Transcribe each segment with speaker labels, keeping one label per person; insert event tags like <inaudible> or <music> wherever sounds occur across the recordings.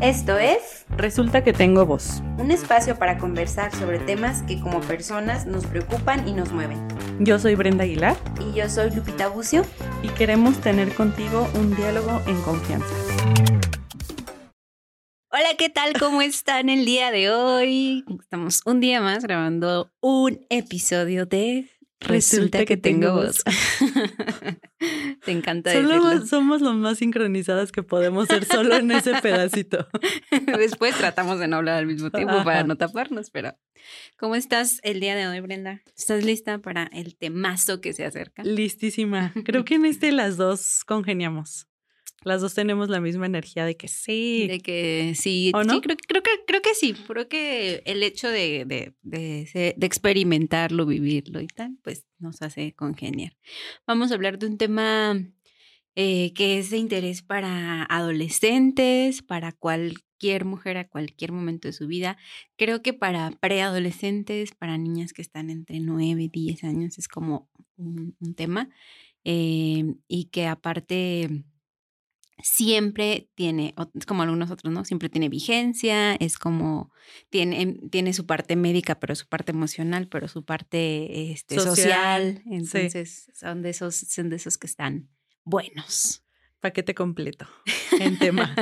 Speaker 1: Esto es
Speaker 2: Resulta que tengo voz.
Speaker 1: un espacio para conversar sobre temas que como personas nos preocupan y nos mueven.
Speaker 2: Yo soy Brenda Aguilar
Speaker 1: Y yo soy Lupita Bucio.
Speaker 2: y queremos tener contigo un diálogo en confianza.
Speaker 1: Hola, ¿qué tal? ¿Cómo <laughs> están el día de hoy? Estamos un día más grabando un episodio de Resulta, que, tengo voz. <laughs> Te encanta
Speaker 2: Solo
Speaker 1: decirlo.
Speaker 2: somos lo más sincronizadas que podemos ser solo en ese pedacito. <laughs>
Speaker 1: Después tratamos de no hablar al mismo tiempo para no taparnos, pero ¿cómo estás el día de hoy, Brenda? ¿Estás lista para el temazo que se acerca?
Speaker 2: Listísima. Creo <laughs> que en este las dos congeniamos. Las dos tenemos la misma energía de que sí.
Speaker 1: De que sí,
Speaker 2: ¿O no?
Speaker 1: sí, creo, creo que, creo que sí. Creo que el hecho de, de, de, experimentarlo, vivirlo y tal, pues nos hace congeniar. Vamos a hablar de un tema eh, que es de interés para adolescentes, para cualquier mujer a cualquier momento de su vida. Creo que para preadolescentes, para niñas que están entre 9 y 10 años, es como un, un tema. eh, y que aparte siempre tiene, como algunos otros, ¿no? Siempre tiene vigencia, es como, tiene, tiene su parte médica, pero su parte emocional, pero su parte este, social.
Speaker 2: Social, sí.
Speaker 1: Entonces, son, de esos, son de esos que están buenos.
Speaker 2: Paquete completo <laughs> en tema.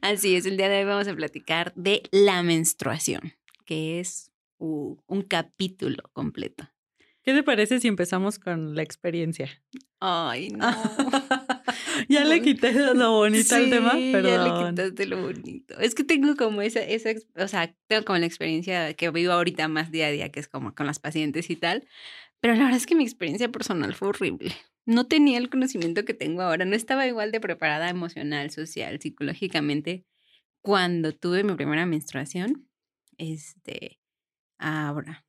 Speaker 1: Así es, el día de hoy vamos a platicar de la menstruación, que es uh, un capítulo completo.
Speaker 2: ¿Qué te parece si empezamos con la experiencia?
Speaker 1: Ay, no. <laughs> <laughs>
Speaker 2: ya le quité lo bonito al tema,
Speaker 1: Sí,
Speaker 2: pero
Speaker 1: Ya le quitaste lo bonito. Es que tengo como esa, esa, o sea, tengo como la experiencia que vivo ahorita más día a día, que es como con las pacientes y tal. Pero la verdad es que mi experiencia personal fue horrible. No tenía el conocimiento que tengo ahora. No estaba igual de preparada emocional, social, psicológicamente cuando tuve mi primera menstruación. Este, ahora.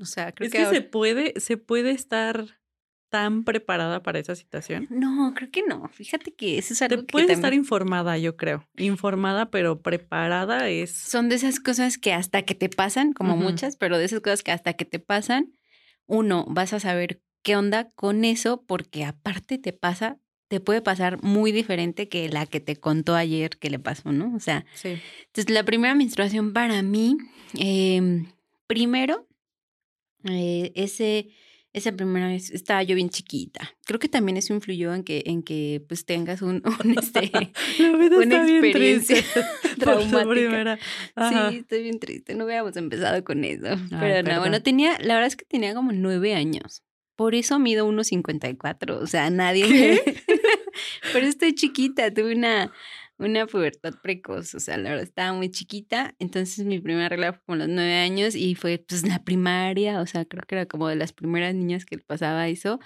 Speaker 1: O sea, creo
Speaker 2: es
Speaker 1: que,
Speaker 2: que
Speaker 1: ahora-
Speaker 2: se puede, se puede estar tan preparada para esa situación.
Speaker 1: No, creo que no. Fíjate que eso es
Speaker 2: Te
Speaker 1: algo que
Speaker 2: puedes estar
Speaker 1: también-
Speaker 2: informada, yo creo. Informada, pero preparada es.
Speaker 1: son de esas cosas que hasta que te pasan, como muchas, pero de esas cosas que hasta que te pasan, uno, vas a saber qué onda con eso, porque aparte te pasa, te puede pasar muy diferente que la que te contó ayer que le pasó, ¿no? O sea,
Speaker 2: Sí.
Speaker 1: entonces la primera menstruación para mí, eh, primero, eh, ese, esa primera vez estaba yo bien chiquita. Creo que también eso influyó en que, en que pues tengas un, <laughs> un, este, <laughs> una
Speaker 2: está bien
Speaker 1: experiencia <laughs> traumática. Sí, estoy bien triste. No hubiéramos empezado con eso. Pero no,
Speaker 2: perdón.
Speaker 1: bueno, tenía, la verdad es que tenía como nueve años. Por eso mido 1,54. O sea, nadie me. Pero estoy chiquita, tuve una, una pubertad precoz. O sea, la verdad estaba muy chiquita. Entonces mi primera regla fue como los nueve años y fue pues la primaria. O sea, creo que era como de las primeras niñas que pasaba eso.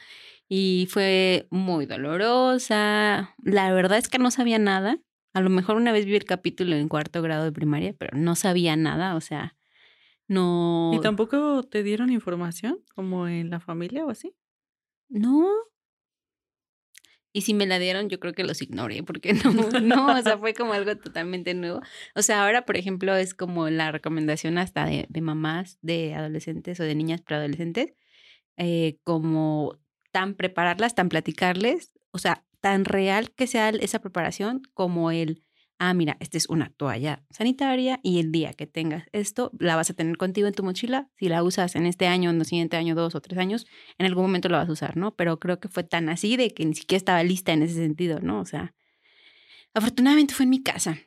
Speaker 1: Y fue muy dolorosa. La verdad es que no sabía nada. A lo mejor una vez vi el capítulo en cuarto grado de primaria, pero no sabía nada, o sea, no.
Speaker 2: ¿Y tampoco te dieron información como en la familia o así?
Speaker 1: No. Y si me la dieron, yo creo que los ignoré, porque <laughs> no, no, o sea, fue como algo totalmente nuevo. O sea, ahora, por ejemplo, es como la recomendación hasta de, de mamás de adolescentes o de niñas preadolescentes, eh, como tan prepararlas, tan platicarles, o sea, tan real que sea esa preparación como el, ah, mira, esta es una toalla sanitaria y el día que tengas esto, la vas a tener contigo en tu mochila. Si la usas en este año, en el siguiente año, dos o tres años, en algún momento la vas a usar, ¿no? Pero creo que fue tan así de que ni siquiera estaba lista en ese sentido, ¿no? O sea, afortunadamente fue en mi casa.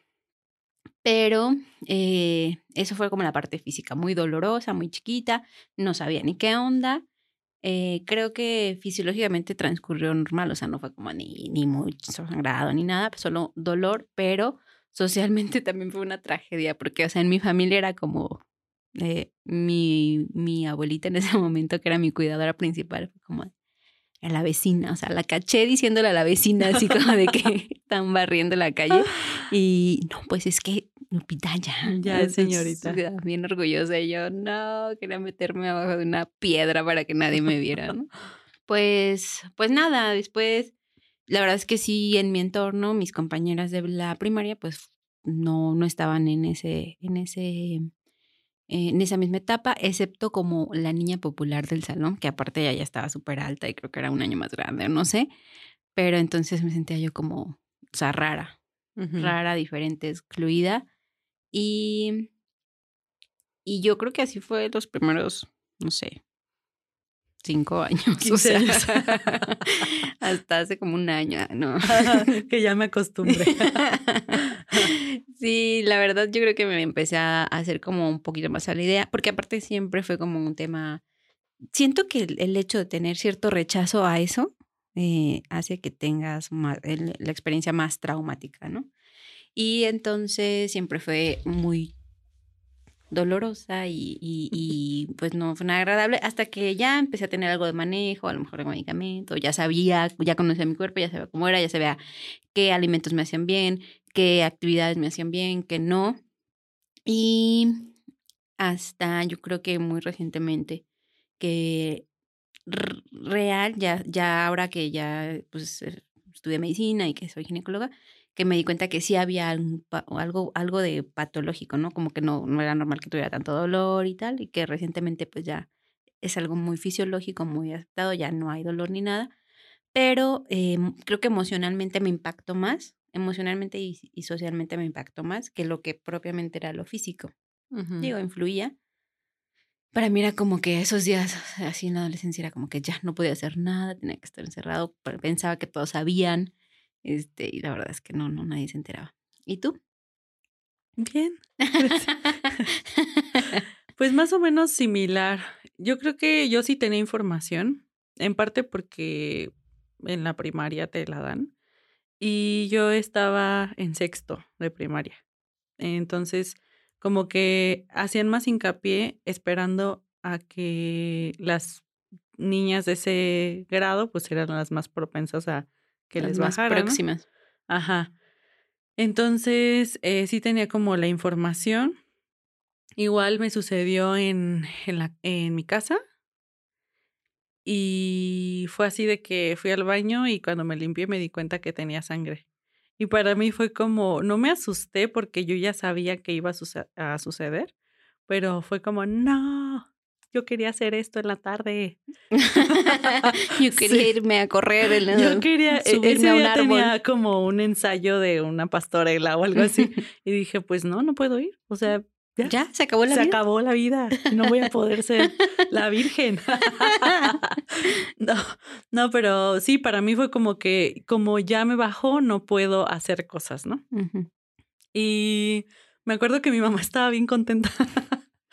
Speaker 1: Pero eh, eso fue como la parte física, muy dolorosa, muy chiquita, no sabía ni qué onda. Eh, creo que fisiológicamente transcurrió normal, o sea, no fue como ni, ni mucho sangrado ni nada, solo dolor, pero socialmente <laughs> también fue una tragedia, porque, o sea, en mi familia era como eh, mi, mi abuelita en ese <laughs> momento, que era mi cuidadora principal, fue como a la vecina, o sea, la caché diciéndole a la vecina así como de que <laughs> <laughs> están barriendo la calle y no, pues es que Lupita ya.
Speaker 2: Ya señorita.
Speaker 1: Bien orgullosa y yo, no, quería meterme abajo de una piedra para que nadie me viera, ¿no? <laughs> Pues, pues nada, después, la verdad es que sí, en mi entorno, mis compañeras de la primaria, pues no, no estaban en ese, en ese, en esa misma etapa, excepto como la niña popular del salón, que aparte ella ya estaba súper alta y creo que era un año más grande, no sé, pero entonces me sentía yo como, o sea, rara. rara, diferente, excluida. Y, y yo creo que así fue los primeros, no sé, cinco años. O sea,
Speaker 2: años. <laughs>
Speaker 1: hasta hace como un año, ¿no? <laughs>
Speaker 2: que ya me acostumbré. <laughs>
Speaker 1: sí, la verdad yo creo que me empecé a hacer como un poquito más a la idea, porque aparte siempre fue como un tema, siento que el, el hecho de tener cierto rechazo a eso eh, hace que tengas más, el, la experiencia más traumática, ¿no? Y entonces siempre fue muy dolorosa y, y, pues no fue nada agradable hasta que ya empecé a tener algo de manejo, a lo mejor de medicamento, ya sabía, ya conocía mi cuerpo, ya sabía cómo era, ya sabía qué alimentos me hacían bien, qué actividades me hacían bien, qué no. Y hasta yo creo que muy recientemente que real, ya, ya ahora que ya pues estudié medicina y que soy ginecóloga, que me di cuenta que sí había algo, algo de patológico, ¿no? Como que no, no era normal que tuviera tanto dolor y tal, y que recientemente pues ya es algo muy fisiológico, muy aceptado, ya no hay dolor ni nada, pero eh, creo que emocionalmente me impactó más, emocionalmente y, y, socialmente me impactó más que lo que propiamente era lo físico. Uh -huh. Digo, influía. Para mí era como que esos días, así en la adolescencia, era como que ya no podía hacer nada, tenía que estar encerrado, pensaba que todos sabían, este, y la verdad es que no, no, nadie se enteraba. ¿Y tú?
Speaker 2: Bien. <laughs> pues más o menos similar. Yo creo que yo sí tenía información, en parte porque en la primaria te la dan, y yo estaba en sexto de primaria. Entonces, como que hacían más hincapié esperando a que las niñas de ese grado pues eran las más propensas a que
Speaker 1: las
Speaker 2: les
Speaker 1: más próximas.
Speaker 2: ¿no? Ajá. Entonces, eh, sí tenía como la información. Igual me sucedió en, en, la, en mi casa. Y fue así de que fui al baño y cuando me limpié me di cuenta que tenía sangre. Y para mí fue como, no me asusté porque yo ya sabía que iba a, a suceder, pero fue como, no, yo quería hacer esto en la tarde. <laughs>
Speaker 1: yo <laughs> quería sí. irme a correr. En
Speaker 2: el, yo quería, subirme ese a un árbol. tenía como un ensayo de una pastorela o algo así. <laughs> y dije, pues no, no puedo ir. O sea, ya,
Speaker 1: ya se acabó la
Speaker 2: se
Speaker 1: vida.
Speaker 2: Se acabó la vida. No voy a poder ser la virgen. no, no, pero sí, para mí fue como que, como ya me bajó, no puedo hacer cosas, ¿no? Uh -huh. Y me acuerdo que mi mamá estaba bien contenta.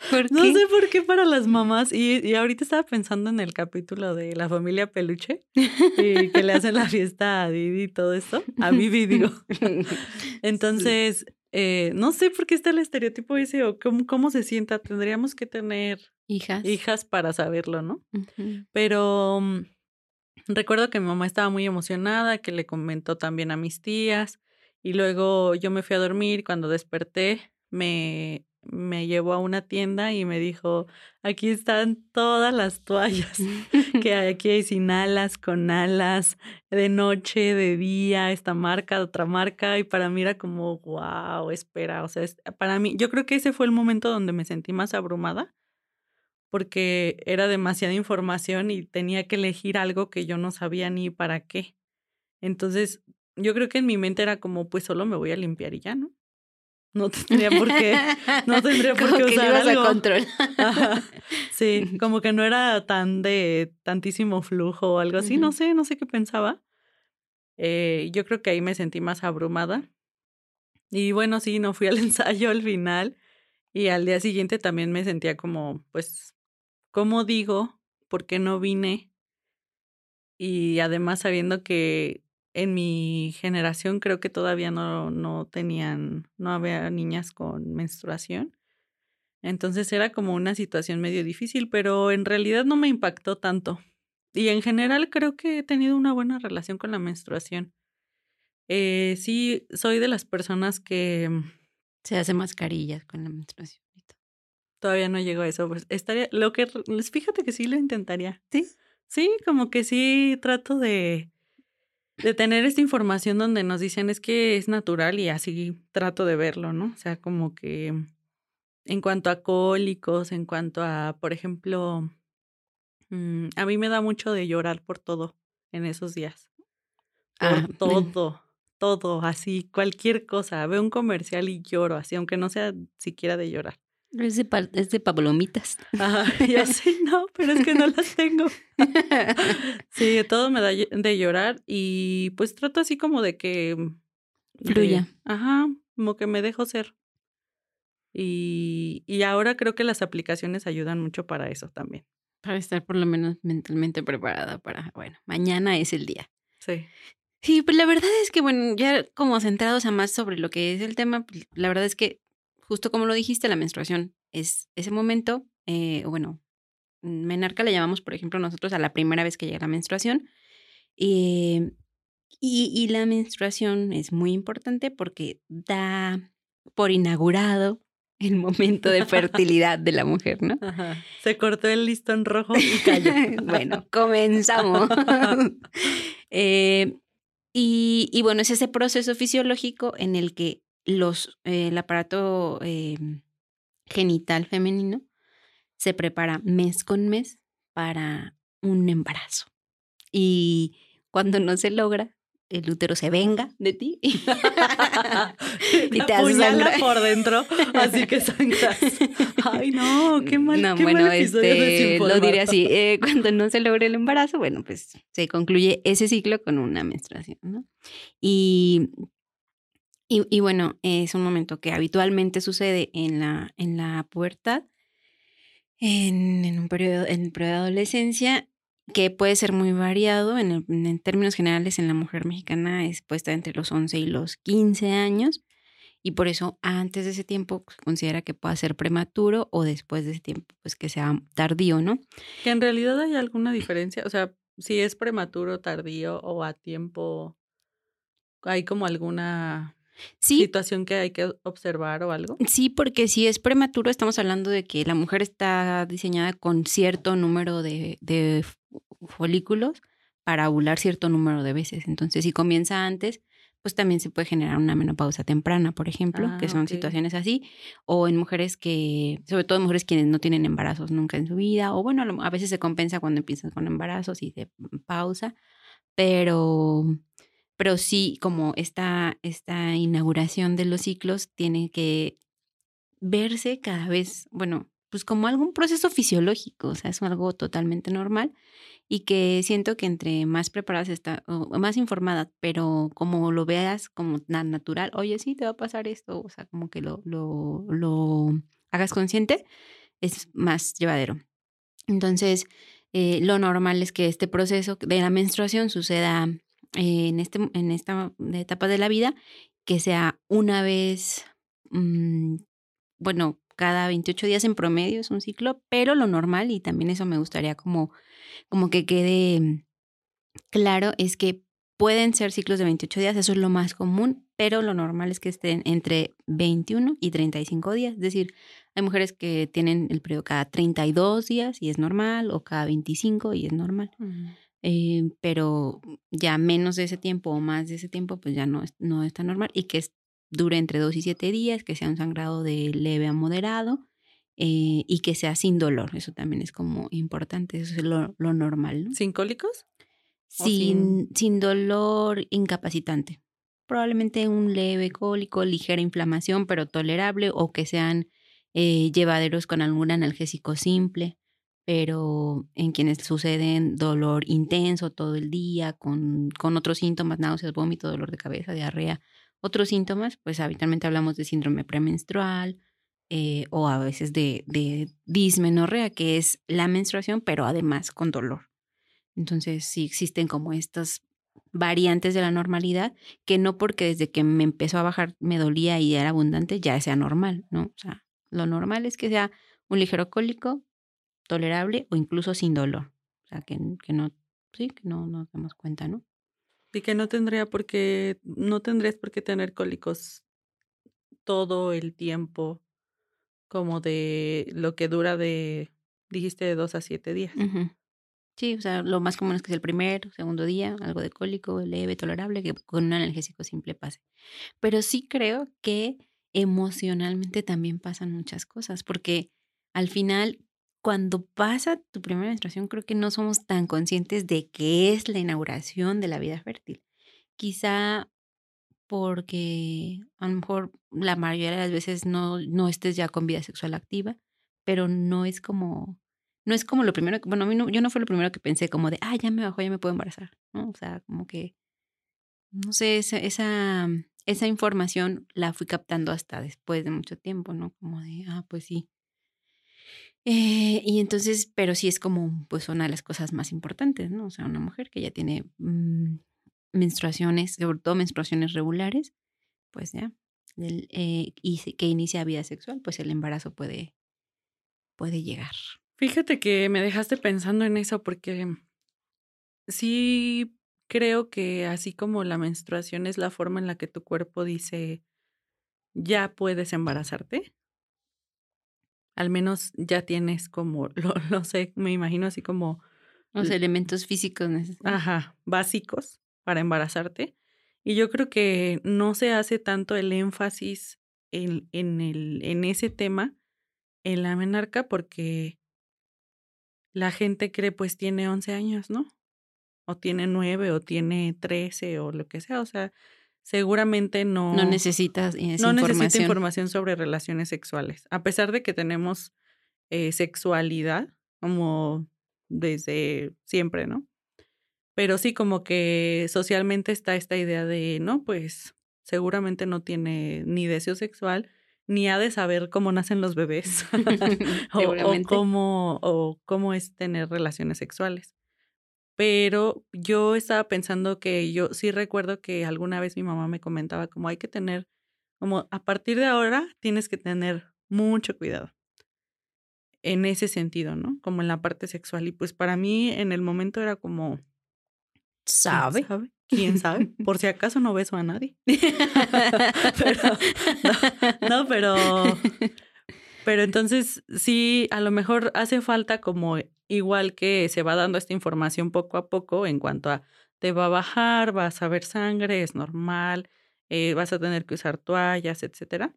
Speaker 1: ¿Por
Speaker 2: no sé por qué para las mamás. Y, y, ahorita estaba pensando en el capítulo de la familia Peluche, y que le hacen la fiesta a Didi y todo esto. A Vivi, digo. <laughs> Entonces, sí. eh, no sé por qué está el estereotipo ese o cómo, cómo se sienta. Tendríamos que tener
Speaker 1: hijas,
Speaker 2: hijas para saberlo, ¿no?
Speaker 1: Uh -huh.
Speaker 2: Pero um, recuerdo que mi mamá estaba muy emocionada, que le comentó también a mis tías. Y luego yo me fui a dormir. Cuando desperté, me me llevó a una tienda y me dijo, aquí están todas las toallas <laughs> que hay, aquí hay sin alas, con alas, de noche, de día, esta marca, otra marca, y para mí era como, wow, espera, o sea, para mí, yo creo que ese fue el momento donde me sentí más abrumada, porque era demasiada información y tenía que elegir algo que yo no sabía ni para qué. Entonces, yo creo que en mi mente era como, pues solo me voy a limpiar y ya, ¿no? No tendría por qué, no tendría por qué
Speaker 1: que
Speaker 2: usar algo.
Speaker 1: A control.
Speaker 2: Ajá. Sí, <laughs> como que no era tan de tantísimo flujo o algo así, uh -huh. no sé, no sé qué pensaba. Eh, yo creo que ahí me sentí más abrumada. Y bueno, sí, no fui al <laughs> ensayo al final y al día siguiente también me sentía como, pues, ¿cómo digo? ¿Por qué no vine? Y además sabiendo que en mi generación creo que todavía no, no tenían, no había niñas con menstruación. Entonces era como una situación medio difícil, pero en realidad no me impactó tanto. Y en general creo que he tenido una buena relación con la menstruación. Eh, sí, soy de las personas que...
Speaker 1: Se hace mascarillas con la menstruación.
Speaker 2: Todavía no llego a eso. Pues estaría, lo que, fíjate que sí lo intentaría.
Speaker 1: Sí.
Speaker 2: Sí, como que sí trato de, de tener esta información donde nos dicen es que es natural y así trato de verlo, ¿no? O sea, como que en cuanto a cólicos, en cuanto a, por ejemplo, mmm, a mí me da mucho de llorar por todo en esos días. Por ah, todo, todo, así, cualquier cosa. Veo un comercial y lloro, así, aunque no sea siquiera de llorar.
Speaker 1: Es de, es de pablomitas. <laughs>
Speaker 2: y así, no, pero es que no las tengo. <laughs> sí, todo me da de llorar y pues trato así como de que...
Speaker 1: Fluya.
Speaker 2: ajá, como que me dejo ser. Y, y ahora creo que las aplicaciones ayudan mucho para eso también.
Speaker 1: Para estar por lo menos mentalmente preparada para, bueno, mañana es el día.
Speaker 2: Sí.
Speaker 1: Sí, pues la verdad es que, bueno, ya como centrados a más sobre lo que es el tema, pues, la verdad es que, justo como lo dijiste, la menstruación es ese momento, eh, bueno, menarca le llamamos, por ejemplo, nosotros a la primera vez que llega la menstruación. Eh, y, y la menstruación es muy importante porque da por inaugurado el momento de <laughs> fertilidad de la mujer, ¿no?
Speaker 2: Se cortó el listón rojo y cayó. <laughs>
Speaker 1: bueno, comenzamos. <laughs> eh, y, y, bueno, es ese proceso fisiológico en el que los, eh, el aparato eh, genital femenino se prepara mes con mes para un embarazo. Y cuando no se logra, el útero se venga de ti <laughs> y
Speaker 2: te apuñala por dentro, así que sangras. <laughs> Ay, no, qué mal. No, qué bueno, mal este,
Speaker 1: lo diré así, eh, cuando no se logre el embarazo, bueno, pues se concluye ese ciclo con una menstruación, ¿no? Y, y, bueno, es un momento que habitualmente sucede en la, en la pubertad, en, en un periodo, en el periodo de adolescencia que puede ser muy variado. En, términos generales, en la mujer mexicana es puesta entre los 11 y los 15 años. Y por eso antes de ese tiempo se considera que pueda ser prematuro o después de ese tiempo, pues que sea tardío, ¿no?
Speaker 2: Que en realidad hay alguna diferencia. O sea, si es prematuro, tardío o a tiempo, ¿hay como alguna situación que hay que observar o algo?
Speaker 1: Sí, porque si es prematuro, estamos hablando de que la mujer está diseñada con cierto número de, de folículos para ovular cierto número de veces. Entonces, si comienza antes, pues también se puede generar una menopausa temprana, por ejemplo, que ah, son situaciones así, o en mujeres que, sobre todo mujeres quienes no tienen embarazos nunca en su vida, o bueno, a veces se compensa cuando empiezan con embarazos y se pausa, pero, pero sí, como esta, esta inauguración de los ciclos tiene que verse cada vez, bueno, pues como algún proceso fisiológico, o sea, es algo totalmente normal y que siento que entre más preparadas está, o más informada, pero como lo veas como natural, oye, sí, te va a pasar esto, o sea, como que lo, lo, lo hagas consciente, es más llevadero. Entonces, eh, lo normal es que este proceso de la menstruación suceda en, este, en esta etapa de la vida, que sea una vez, mm, bueno, cada 28 días en promedio es un ciclo, pero lo normal, y también eso me gustaría como, como que quede claro, es que pueden ser ciclos de 28 días, eso es lo más común, pero lo normal es que estén entre 21 y 35 días. Es decir, hay mujeres que tienen el periodo cada 32 días y es normal, o cada 25 y es normal. Eh, pero ya menos de ese tiempo o más de ese tiempo, pues ya no es, no es tan normal y que dure entre 2 y 7 días, que sea un sangrado de leve a moderado eh, y que sea sin dolor. Eso también es como importante, eso es lo, normal. ¿no?
Speaker 2: ¿Sin cólicos?
Speaker 1: Sin, sin... dolor incapacitante. Probablemente un leve cólico, ligera inflamación, pero tolerable, o que sean eh, llevaderos con algún analgésico simple, pero en quienes suceden dolor intenso todo el día, con, con otros síntomas, náuseas, vómito, dolor de cabeza, diarrea, otros síntomas, pues habitualmente hablamos de síndrome premenstrual eh, o a veces de, de dismenorrea, que es la menstruación, pero además con dolor. Entonces, sí existen como estas variantes de la normalidad, que no porque desde que me empezó a bajar me dolía y era abundante, ya sea normal, ¿no? O sea, lo normal es que sea un ligero cólico, tolerable o incluso sin dolor. O sea, que, que no, sí, que no nos damos cuenta, ¿no?
Speaker 2: Y que no tendría por qué, no tendrías por qué tener cólicos todo el tiempo, como de lo que dura de, dijiste, de dos a siete días.
Speaker 1: Sí, o sea, lo más común es que es el primer, segundo día, algo de cólico, leve, tolerable, que con un analgésico simple pase. Pero sí creo que emocionalmente también pasan muchas cosas, porque al final cuando pasa tu primera menstruación, creo que no somos tan conscientes de qué es la inauguración de la vida fértil. Quizá porque a lo mejor la mayoría de las veces no, no estés ya con vida sexual activa, pero no es como, no es como lo primero, que, bueno, a mí no, yo no fue lo primero que pensé como de, ah, ya me bajó, ya me puedo embarazar, ¿no? O sea, como que, no sé, esa, esa, esa información la fui captando hasta después de mucho tiempo, ¿no? Como de, ah, pues sí. Eh, y entonces, pero sí es como, pues una de las cosas más importantes, ¿no? O sea, una mujer que ya tiene mm, menstruaciones, sobre todo menstruaciones regulares, pues ya, eh, y que inicia vida sexual, pues el embarazo puede, puede llegar.
Speaker 2: Fíjate que me dejaste pensando en eso porque sí creo que así como la menstruación es la forma en la que tu cuerpo dice ya puedes embarazarte, al menos ya tienes como, <laughs> lo, sé, me imagino así como...
Speaker 1: Los elementos físicos
Speaker 2: necesarios. Ajá, básicos para embarazarte. Y yo creo que no se hace tanto el énfasis en, en, el, en ese tema en la menarca porque la gente cree pues tiene 11 años, ¿no? O tiene 9 o tiene 13 o lo que sea. O sea, seguramente no...
Speaker 1: No necesitas esa
Speaker 2: no información. necesita información sobre relaciones sexuales. A pesar de que tenemos eh, sexualidad como desde siempre, ¿no? Pero sí, como que socialmente está esta idea de, no, pues seguramente no tiene ni deseo sexual, ni ha de saber cómo nacen los bebés <laughs> <laughs> o, cómo, o cómo es tener relaciones sexuales. Pero yo estaba pensando que yo sí recuerdo que alguna vez mi mamá me comentaba como hay que tener, como a partir de ahora tienes que tener mucho cuidado en ese sentido, ¿no? Como en la parte sexual. Y pues para mí en el momento era como,
Speaker 1: ¿Sabe?
Speaker 2: ¿Quién sabe? <laughs> <laughs> Por si acaso no beso a nadie. <laughs> pero, no, pero, pero entonces sí, a lo mejor hace falta como igual que se va dando esta información poco a poco en cuanto a te va a bajar, vas a ver sangre, es normal, eh, vas a tener que usar toallas, etcétera.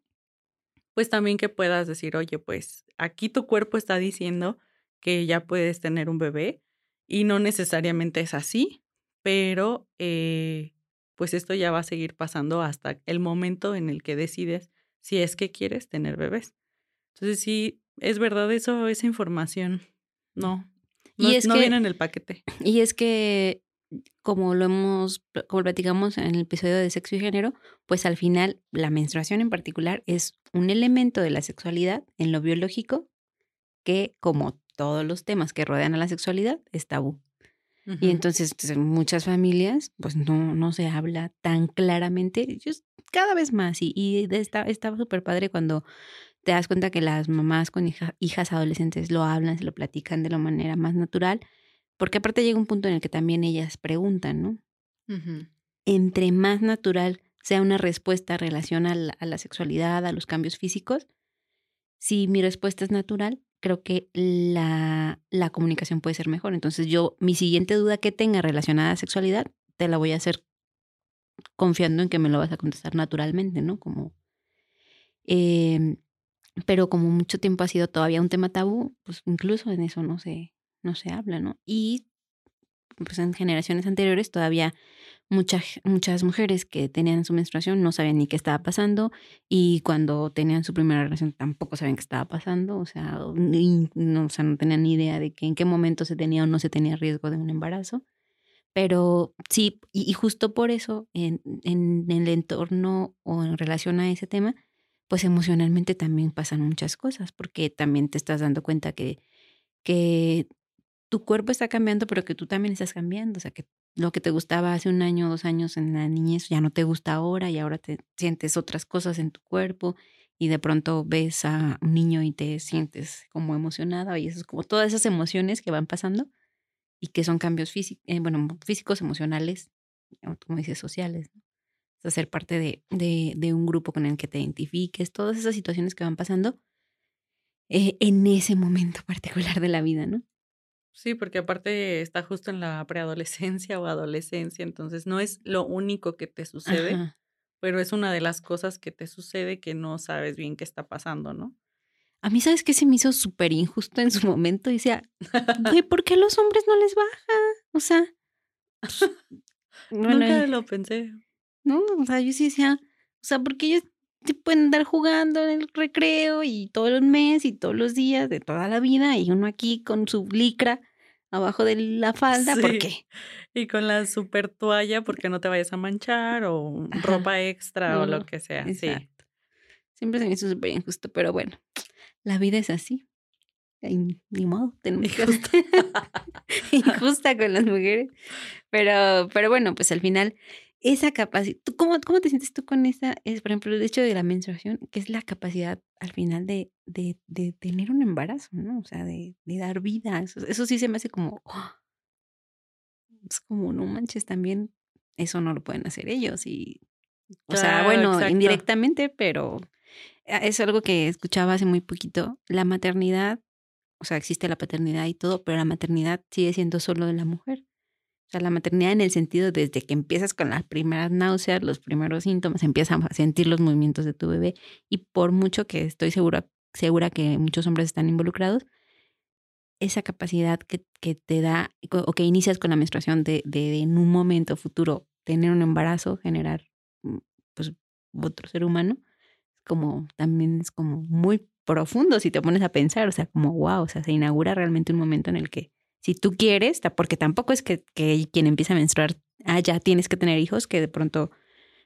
Speaker 2: Pues también que puedas decir, oye, pues aquí tu cuerpo está diciendo que ya puedes tener un bebé y no necesariamente es así pero eh, pues esto ya va a seguir pasando hasta el momento en el que decides si es que quieres tener bebés. Entonces sí, es verdad eso, esa información. No, no, y es no viene en el paquete.
Speaker 1: Y es que, como lo hemos, como platicamos en el episodio de sexo y género, pues al final la menstruación en particular es un elemento de la sexualidad en lo biológico que, como todos los temas que rodean a la sexualidad, es tabú. Y entonces pues, en muchas familias pues no, no se habla tan claramente, cada vez más. Y, y está súper padre cuando te das cuenta que las mamás con hijas adolescentes lo hablan, se lo platican de la manera más natural, porque aparte llega un punto en el que también ellas preguntan, ¿no? Entre más natural sea una respuesta en relación a la sexualidad, a los cambios físicos, si mi respuesta es natural, creo que la, la, comunicación puede ser mejor. Entonces yo, mi siguiente duda que tenga relacionada a sexualidad, te la voy a hacer confiando en que me lo vas a contestar naturalmente, ¿no? Como, eh, pero como mucho tiempo ha sido todavía un tema tabú, pues incluso en eso no se, no se habla, ¿no? Y pues en generaciones anteriores todavía muchas, muchas mujeres que tenían su menstruación no sabían ni qué estaba pasando y cuando tenían su primera relación tampoco sabían qué estaba pasando, o sea, no, o sea, no tenían ni idea de que en qué momento se tenía o no se tenía riesgo de un embarazo. Pero sí, y, justo por eso en, en, el entorno o en relación a ese tema, pues emocionalmente también pasan muchas cosas, porque también te estás dando cuenta que, que tu cuerpo está cambiando, pero que tú también estás cambiando. O sea, que lo que te gustaba hace un año dos años en la niñez ya no te gusta ahora y ahora te sientes otras cosas en tu cuerpo y de pronto ves a un niño y te sientes como emocionada y eso es como todas esas emociones que van pasando y que son cambios físicos, eh, bueno, físicos, emocionales, como dices, sociales. ¿no? O ser parte de, de, de, un grupo con el que te identifiques, todas esas situaciones que van pasando eh, en ese momento <laughs> particular de la vida, ¿no?
Speaker 2: Sí, porque aparte está justo en la preadolescencia o adolescencia, entonces no es lo único que te sucede, pero es una de las cosas que te sucede que no sabes bien qué está pasando, ¿no?
Speaker 1: A mí, ¿sabes qué se me hizo súper injusto en su momento? Y decía, <laughs> ¿por qué a los hombres no les baja? O sea, <laughs>
Speaker 2: Nunca lo pensé.
Speaker 1: ¿No? O sea, yo sí decía, o sea, porque ellos se pueden andar jugando en el recreo y todo el mes y todos los días de toda la vida y uno aquí con su licra abajo de la falda, ¿por qué?
Speaker 2: Y con la super toalla porque no te vayas a manchar o ropa extra o lo que sea. Exacto.
Speaker 1: Siempre se me hizo súper injusto, pero bueno, la vida es así. ni modo, tenemos Injusta. <laughs> <laughs> injusta con las mujeres. Pero, pero bueno, pues al final esa capacidad, cómo, cómo te sientes tú con esa, es, por ejemplo, el hecho de la menstruación, que es la capacidad al final de, de, de tener un embarazo, ¿no? O sea, de, de dar vida. Eso, sí se me hace como, ¡oh! es como, no manches, también eso no lo pueden hacer ellos. Y, o sea, bueno, indirectamente, pero es algo que escuchaba hace muy poquito. La maternidad, o sea, existe la paternidad y todo, pero la maternidad sigue siendo solo de la mujer. Sea, la maternidad en el sentido desde que empiezas con las primeras náuseas, los primeros síntomas, empiezas a sentir los movimientos de tu bebé y por mucho que estoy segura, segura que muchos hombres están involucrados, esa capacidad que, que te da o que inicias con la menstruación de, de, en un momento futuro tener un embarazo, generar mm, pues otro ser humano, como también es como muy profundo si te pones a pensar, o sea, como wow, o sea, se inaugura realmente un momento en el que si tú quieres, porque tampoco es que, que quien empieza a menstruar, ah, ya tienes que tener hijos, que de pronto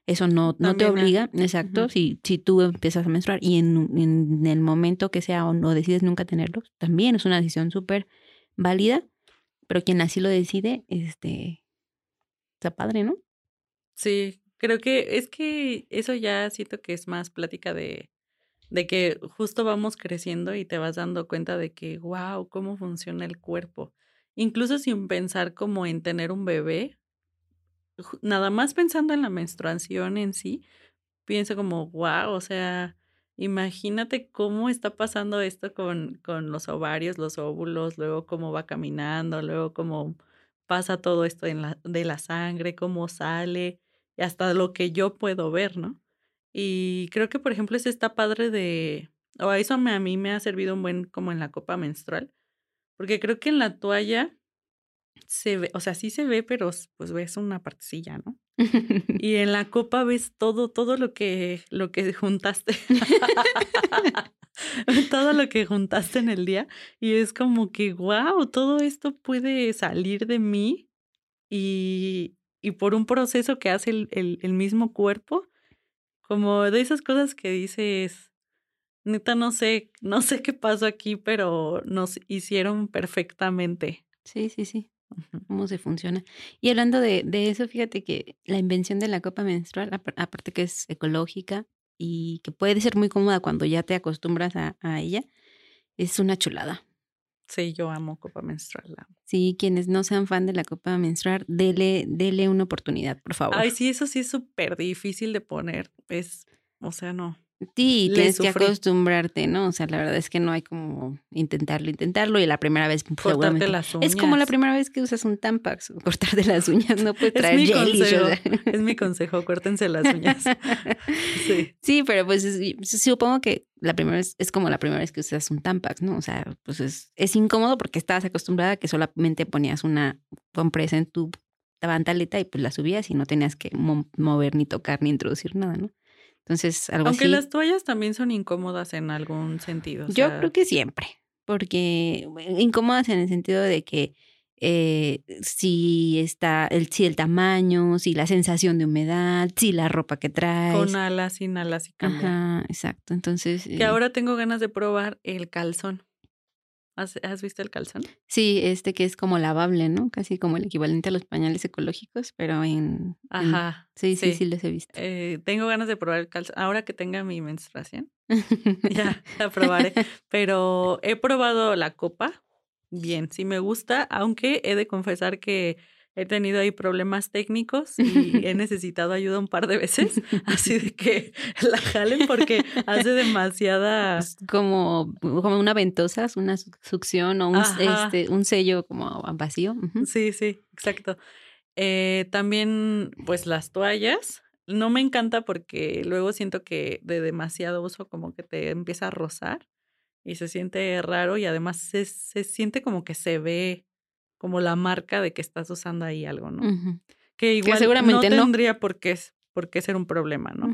Speaker 1: eso no, no te obliga, exacto, si, si tú empiezas a menstruar y en, en, el momento que sea o no decides nunca tenerlos, también es una decisión súper válida, pero quien así lo decide, este, está padre, ¿no?
Speaker 2: Sí, creo que es que eso ya siento que es más plática de, de que justo vamos creciendo y te vas dando cuenta de que, wow, cómo funciona el cuerpo incluso sin pensar como en tener un bebé, nada más pensando en la menstruación en sí, pienso como, wow, o sea, imagínate cómo está pasando esto con, con los ovarios, los óvulos, luego cómo va caminando, luego cómo pasa todo esto en la, de la sangre, cómo sale, y hasta lo que yo puedo ver, ¿no? Y creo que, por ejemplo, ese está padre de, o eso a mí me ha servido un buen como en la copa menstrual, porque creo que en la toalla se ve, o sea, sí se ve, pero pues ves una partecilla, ¿no? <laughs> y en la copa ves todo, todo lo que, lo que juntaste. <laughs> todo lo que juntaste en el día. Y es como que, wow, todo esto puede salir de mí y, y por un proceso que hace el, el, el mismo cuerpo. Como de esas cosas que dices, neta no sé, no sé qué pasó aquí, pero nos hicieron perfectamente.
Speaker 1: Sí, sí, sí. Cómo se funciona. Y hablando de, de, eso, fíjate que la invención de la copa menstrual, aparte que es ecológica y que puede ser muy cómoda cuando ya te acostumbras a, a ella, es una chulada.
Speaker 2: Sí, yo amo copa menstrual.
Speaker 1: Sí, quienes no sean fan de la copa menstrual, dele, dele una oportunidad, por favor.
Speaker 2: Ay, sí, eso sí es súper difícil de poner. Es, o sea, no.
Speaker 1: Sí, tienes que acostumbrarte, ¿no? O sea, la verdad es que no hay como intentarlo, intentarlo y la primera vez
Speaker 2: pues, cortarte las uñas.
Speaker 1: Es como la primera vez que usas un Tampax, <laughs> cortarte las uñas, no puede <laughs> traer
Speaker 2: es mi consejo, Es mi consejo, córtense las uñas. <laughs>
Speaker 1: Sí. Sí, pero pues supongo que la primera vez es como la primera vez que usas un Tampax, ¿no? O sea, pues es, es incómodo porque estabas acostumbrada a que solamente ponías una compresa en tu pantaleta y pues la subías y no tenías que mover ni tocar ni introducir nada, ¿no? Entonces, algo
Speaker 2: Aunque las toallas también son incómodas en algún sentido.
Speaker 1: Yo creo que siempre, porque incómodas en el sentido de que eh, si está el, si el tamaño, si la sensación de humedad, si la ropa que traes.
Speaker 2: Con alas, sin alas y cambia.
Speaker 1: Ajá, exacto. Entonces.
Speaker 2: Que eh ahora tengo ganas de probar el calzón. ¿Has, visto el calzón?
Speaker 1: Sí, este que es como lavable, ¿no? Casi como el equivalente a los pañales ecológicos, pero en...
Speaker 2: Ajá.
Speaker 1: sí, sí, sí, los he visto.
Speaker 2: Eh, tengo ganas de probar el calzón. Ahora que tenga mi menstruación, <laughs> ya <laughs> la probaré. Pero he probado la copa. Bien, sí me gusta, aunque he de confesar que he tenido ahí problemas técnicos y he necesitado ayuda un par de veces, <laughs> así de que la jalen porque hace demasiada...
Speaker 1: Como, como una ventosa, una succión o un, este, un sello como vacío.
Speaker 2: Sí, sí, exacto. Eh, también, pues las toallas. No me encanta porque luego siento que de demasiado uso como que te empieza a rozar y se siente raro y además se, se siente como que se ve como la marca de que estás usando ahí algo, ¿no? Que igual seguramente no tendría por qué por qué ser un problema, ¿no?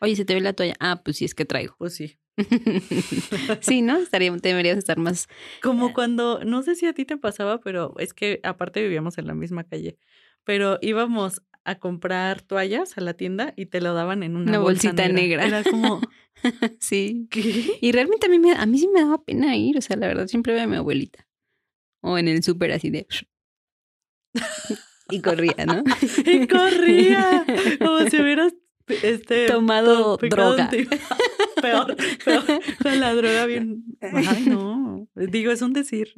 Speaker 1: Oye, se te ve la toalla. Ah, pues sí, es que traigo.
Speaker 2: Pues sí. <laughs>
Speaker 1: sí, ¿no? Estaría, deberías estar más.
Speaker 2: Como cuando, no sé si a ti te pasaba, pero es que aparte vivíamos en la misma calle, pero íbamos a comprar toallas a la tienda y te lo daban en una,
Speaker 1: bolsita negra.
Speaker 2: Era como, <laughs>
Speaker 1: sí. Y realmente a mí, me, a mí sí me daba pena ir, o sea, la verdad siempre veía a mi abuelita. O en el súper así de... y corría, ¿no? <laughs>
Speaker 2: y corría, como si hubieras este,
Speaker 1: tomado droga. <laughs>
Speaker 2: peor, peor, con la droga bien. Ay, no. Digo, es un decir.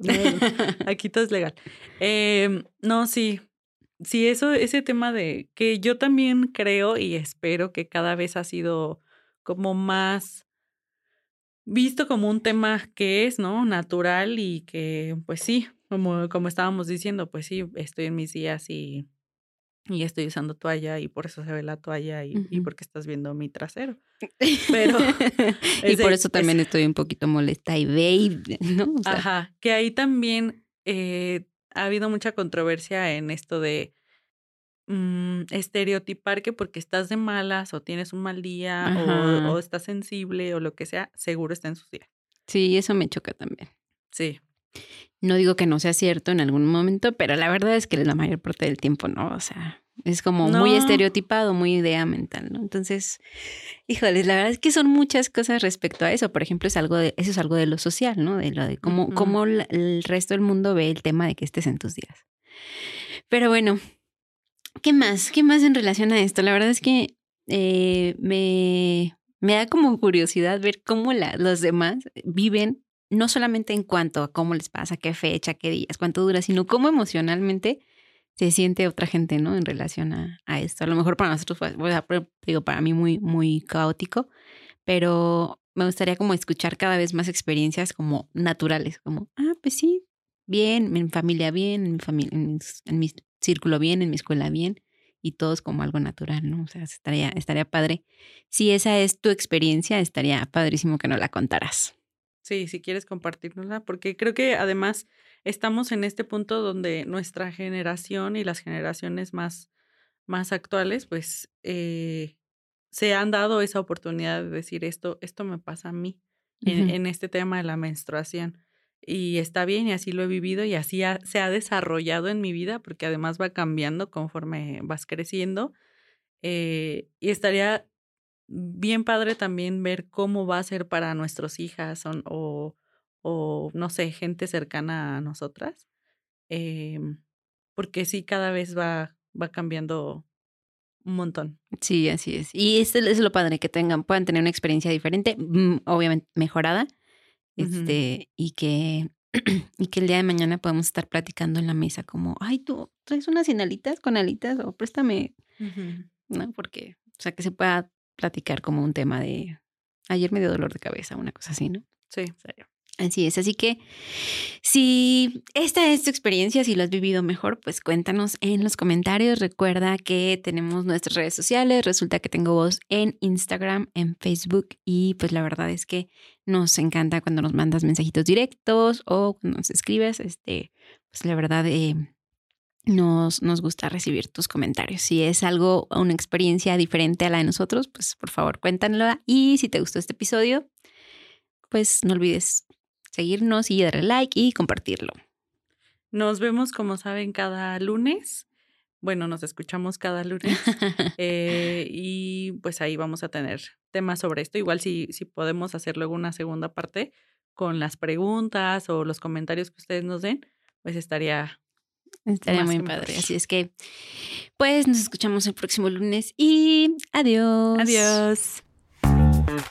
Speaker 2: aquí todo es legal. Eh, no, sí. Sí, eso, ese tema de que yo también creo y espero que cada vez ha sido como más visto como un tema que es, ¿no? Natural y que, pues sí, como, como estábamos diciendo, pues sí, estoy en mis días y y estoy usando toalla y por eso se ve la toalla y, y porque estás viendo mi trasero. Pero <laughs>
Speaker 1: y por eso también estoy un poquito molesta y babe, ¿no?
Speaker 2: Ajá, que ahí también eh, ha habido mucha controversia en esto de mm, estereotipar que porque estás de malas o tienes un mal día o, o, estás sensible o lo que sea, seguro está en sus días.
Speaker 1: Sí, eso me choca también.
Speaker 2: Sí.
Speaker 1: No digo que no sea cierto en algún momento, pero la verdad es que la mayor parte del tiempo no, o sea, es como muy estereotipado, muy idea mental, ¿no? Entonces, híjoles, la verdad es que son muchas cosas respecto a eso. Por ejemplo, es algo de, eso es algo de lo social, ¿no? De lo de cómo, cómo el resto del mundo ve el tema de que estés en tus días. Pero bueno, ¿qué más? ¿Qué más en relación a esto? La verdad es que eh, me, me da como curiosidad ver cómo la, los demás viven no solamente en cuanto a cómo les pasa, qué fecha, qué días, cuánto dura, sino cómo emocionalmente se siente otra gente, ¿no? En relación a, a esto. A lo mejor para nosotros fue, digo, para mí muy, muy caótico, pero me gustaría como escuchar cada vez más experiencias como naturales, como, ah, pues sí, bien, en familia bien, en mi familia, en mi, círculo bien, en mi escuela bien, y todos como algo natural, ¿no? O sea, estaría, estaría padre. Si esa es tu experiencia, estaría padrísimo que no la contaras.
Speaker 2: Sí, si quieres compartirnosla, porque creo que además estamos en este punto donde nuestra generación y las generaciones más, más actuales, pues eh, se han dado esa oportunidad de decir esto, esto me pasa a mí en, este tema de la menstruación. Y está bien y así lo he vivido y así se ha desarrollado en mi vida porque además va cambiando conforme vas creciendo. Eh, y estaría bien padre también ver cómo va a ser para nuestras hijas o, o, no sé, gente cercana a nosotras. Em, porque sí, cada vez va, va cambiando un montón.
Speaker 1: Sí, así es. Y eso es lo padre, que tengan, puedan tener una experiencia diferente, mm, obviamente mejorada, este, y que <clears throat> y que el día de mañana podamos estar platicando en la mesa como, ay, tú traes unas sin alitas con alitas o préstame, ¿no? Porque, o sea, que se pueda platicar como un tema de ayer me dio dolor de cabeza, una cosa así, ¿no?
Speaker 2: Sí.
Speaker 1: Así es, así que si esta es tu experiencia, si lo has vivido mejor, pues cuéntanos en los comentarios. Recuerda que tenemos nuestras redes sociales, resulta que tengo voz en Instagram, en Facebook y pues la verdad es que nos encanta cuando nos mandas mensajitos directos o cuando nos escribes, este, pues la verdad eh, nos, nos gusta recibir tus comentarios. Si es algo, una experiencia diferente a la de nosotros, pues por favor cuéntanlo. Y si te gustó este episodio, pues no olvides seguirnos y darle like y compartirlo.
Speaker 2: Nos vemos, como saben, cada lunes. Bueno, nos escuchamos cada lunes. <laughs> Eh, y pues ahí vamos a tener temas sobre esto. Igual si, si podemos hacer luego una segunda parte con las preguntas o los comentarios que ustedes nos den, pues estaría
Speaker 1: Estaría muy padre. Así es que, pues nos escuchamos el próximo lunes y adiós.
Speaker 2: Adiós.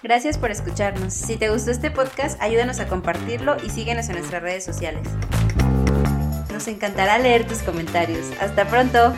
Speaker 1: Gracias por escucharnos. Si te gustó este podcast, ayúdanos a compartirlo y síguenos en nuestras redes sociales. Nos encantará leer tus comentarios. Hasta pronto.